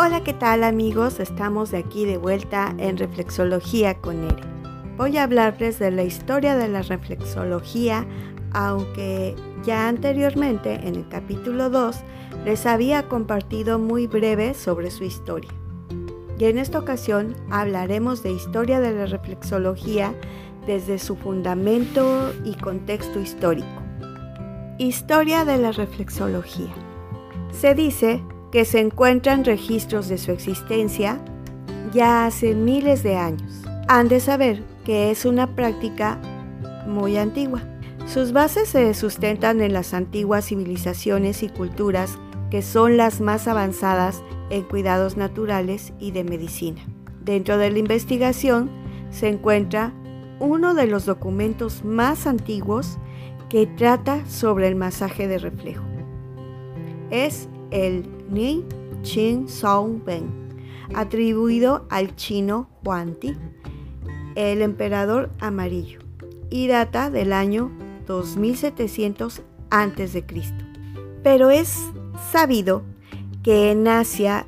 Hola, ¿qué tal amigos? Estamos de aquí de vuelta en Reflexología con Ere. Voy a hablarles de la historia de la reflexología, aunque ya anteriormente en el capítulo 2 les había compartido muy breve sobre su historia. Y en esta ocasión hablaremos de historia de la reflexología desde su fundamento y contexto histórico. Historia de la reflexología. Se dice que se encuentran registros de su existencia ya hace miles de años. Han de saber que es una práctica muy antigua. Sus bases se sustentan en las antiguas civilizaciones y culturas que son las más avanzadas en cuidados naturales y de medicina. Dentro de la investigación se encuentra uno de los documentos más antiguos que trata sobre el masaje de reflejo. Es el Ni Chin Song Ben, atribuido al chino Huanti, el emperador amarillo, y data del año 2700 a.C. Pero es sabido que en Asia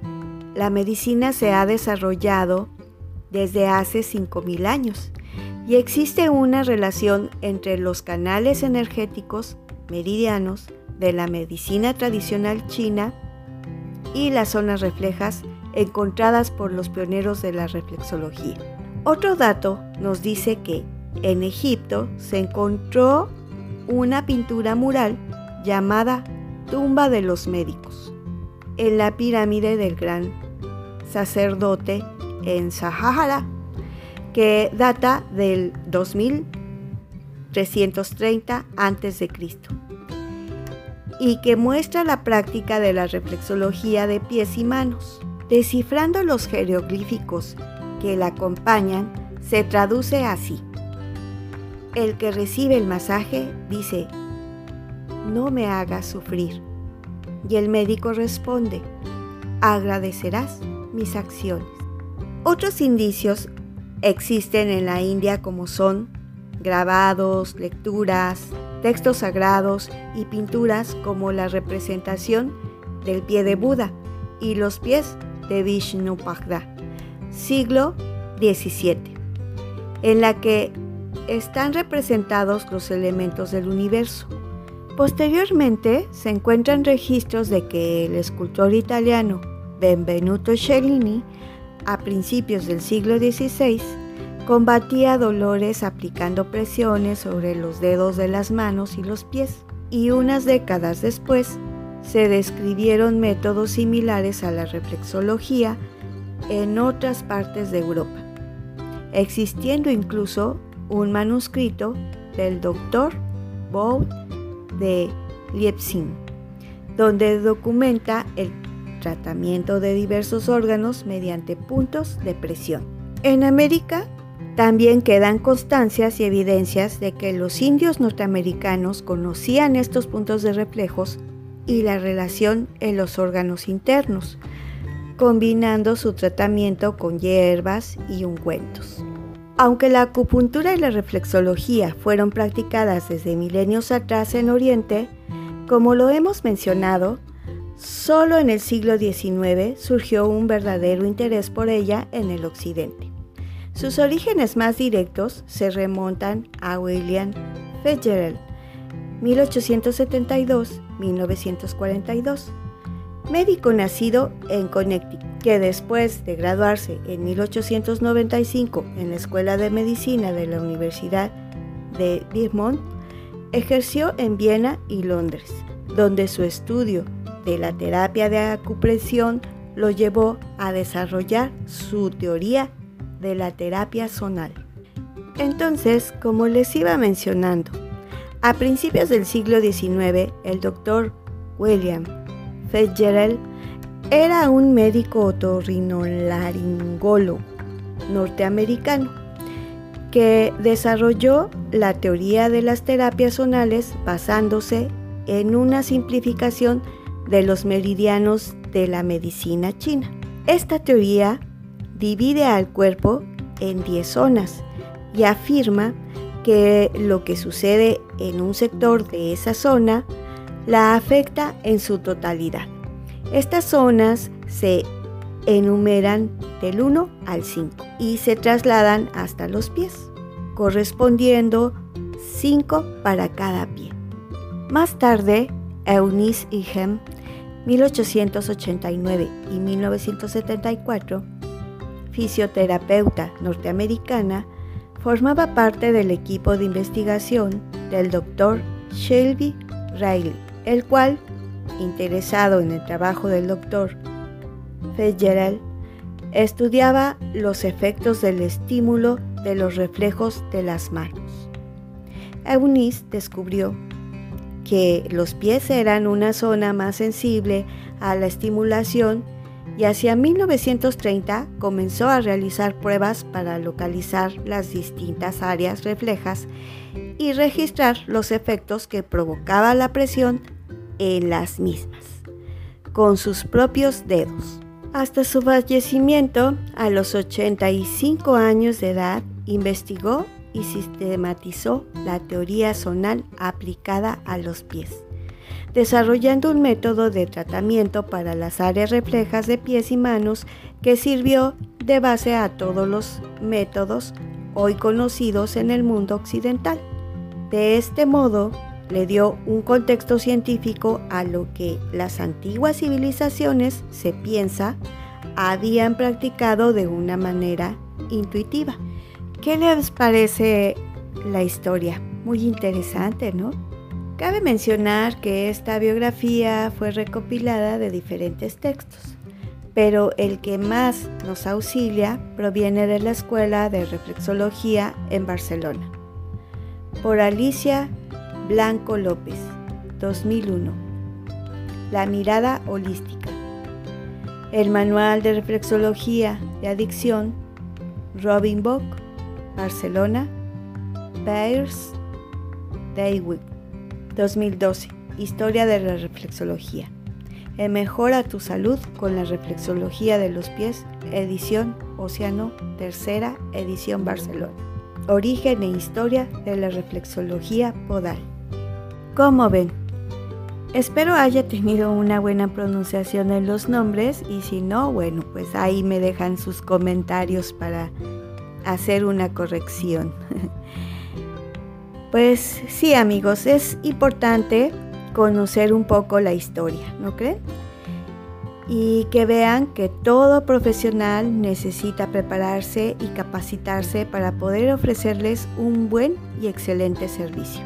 la medicina se ha desarrollado desde hace 5.000 años y existe una relación entre los canales energéticos meridianos de la medicina tradicional china y las zonas reflejas encontradas por los pioneros de la reflexología. Otro dato nos dice que en Egipto se encontró una pintura mural llamada Tumba de los Médicos en la pirámide del gran sacerdote en Sahara, que data del 2330 a.C y que muestra la práctica de la reflexología de pies y manos. Descifrando los jeroglíficos que la acompañan, se traduce así. El que recibe el masaje dice, no me hagas sufrir. Y el médico responde, agradecerás mis acciones. Otros indicios existen en la India como son grabados, lecturas, textos sagrados y pinturas como la representación del pie de Buda y los pies de Vishnupada, siglo XVII, en la que están representados los elementos del universo. Posteriormente se encuentran registros de que el escultor italiano Benvenuto Cellini, a principios del siglo XVI, Combatía dolores aplicando presiones sobre los dedos de las manos y los pies. Y unas décadas después se describieron métodos similares a la reflexología en otras partes de Europa, existiendo incluso un manuscrito del doctor Bow de Leipzig, donde documenta el tratamiento de diversos órganos mediante puntos de presión. En América también quedan constancias y evidencias de que los indios norteamericanos conocían estos puntos de reflejos y la relación en los órganos internos, combinando su tratamiento con hierbas y ungüentos. Aunque la acupuntura y la reflexología fueron practicadas desde milenios atrás en Oriente, como lo hemos mencionado, solo en el siglo XIX surgió un verdadero interés por ella en el Occidente. Sus orígenes más directos se remontan a William Fitzgerald, 1872-1942, médico nacido en Connecticut, que después de graduarse en 1895 en la Escuela de Medicina de la Universidad de Vermont, ejerció en Viena y Londres, donde su estudio de la terapia de acupresión lo llevó a desarrollar su teoría de la terapia zonal. Entonces, como les iba mencionando, a principios del siglo XIX, el doctor William Fitzgerald era un médico otorrinolaringólogo norteamericano que desarrolló la teoría de las terapias zonales basándose en una simplificación de los meridianos de la medicina china. Esta teoría divide al cuerpo en 10 zonas y afirma que lo que sucede en un sector de esa zona la afecta en su totalidad. Estas zonas se enumeran del 1 al 5 y se trasladan hasta los pies, correspondiendo 5 para cada pie. Más tarde, Eunice Hem, 1889 y 1974, fisioterapeuta norteamericana, formaba parte del equipo de investigación del Dr. Shelby Riley, el cual, interesado en el trabajo del Dr. Fitzgerald, estudiaba los efectos del estímulo de los reflejos de las manos. Eunice descubrió que los pies eran una zona más sensible a la estimulación y hacia 1930 comenzó a realizar pruebas para localizar las distintas áreas reflejas y registrar los efectos que provocaba la presión en las mismas, con sus propios dedos. Hasta su fallecimiento, a los 85 años de edad, investigó y sistematizó la teoría zonal aplicada a los pies desarrollando un método de tratamiento para las áreas reflejas de pies y manos que sirvió de base a todos los métodos hoy conocidos en el mundo occidental. De este modo, le dio un contexto científico a lo que las antiguas civilizaciones, se piensa, habían practicado de una manera intuitiva. ¿Qué les parece la historia? Muy interesante, ¿no? Cabe mencionar que esta biografía fue recopilada de diferentes textos, pero el que más nos auxilia proviene de la Escuela de Reflexología en Barcelona, por Alicia Blanco López, 2001. La mirada holística. El Manual de Reflexología de Adicción, Robin Bock, Barcelona, Bears, Daywick. 2012. Historia de la reflexología. Mejora tu salud con la reflexología de los pies, edición Océano, tercera edición Barcelona. Origen e historia de la reflexología podal. Como ven? Espero haya tenido una buena pronunciación de los nombres y si no, bueno, pues ahí me dejan sus comentarios para hacer una corrección. Pues sí amigos, es importante conocer un poco la historia, ¿no creen? Y que vean que todo profesional necesita prepararse y capacitarse para poder ofrecerles un buen y excelente servicio.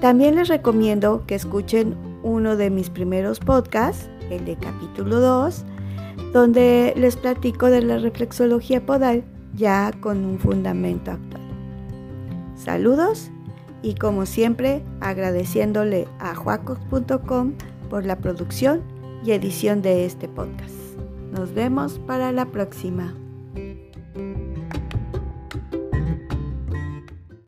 También les recomiendo que escuchen uno de mis primeros podcasts, el de capítulo 2, donde les platico de la reflexología podal ya con un fundamento actual. Saludos y como siempre agradeciéndole a juacos.com por la producción y edición de este podcast. Nos vemos para la próxima.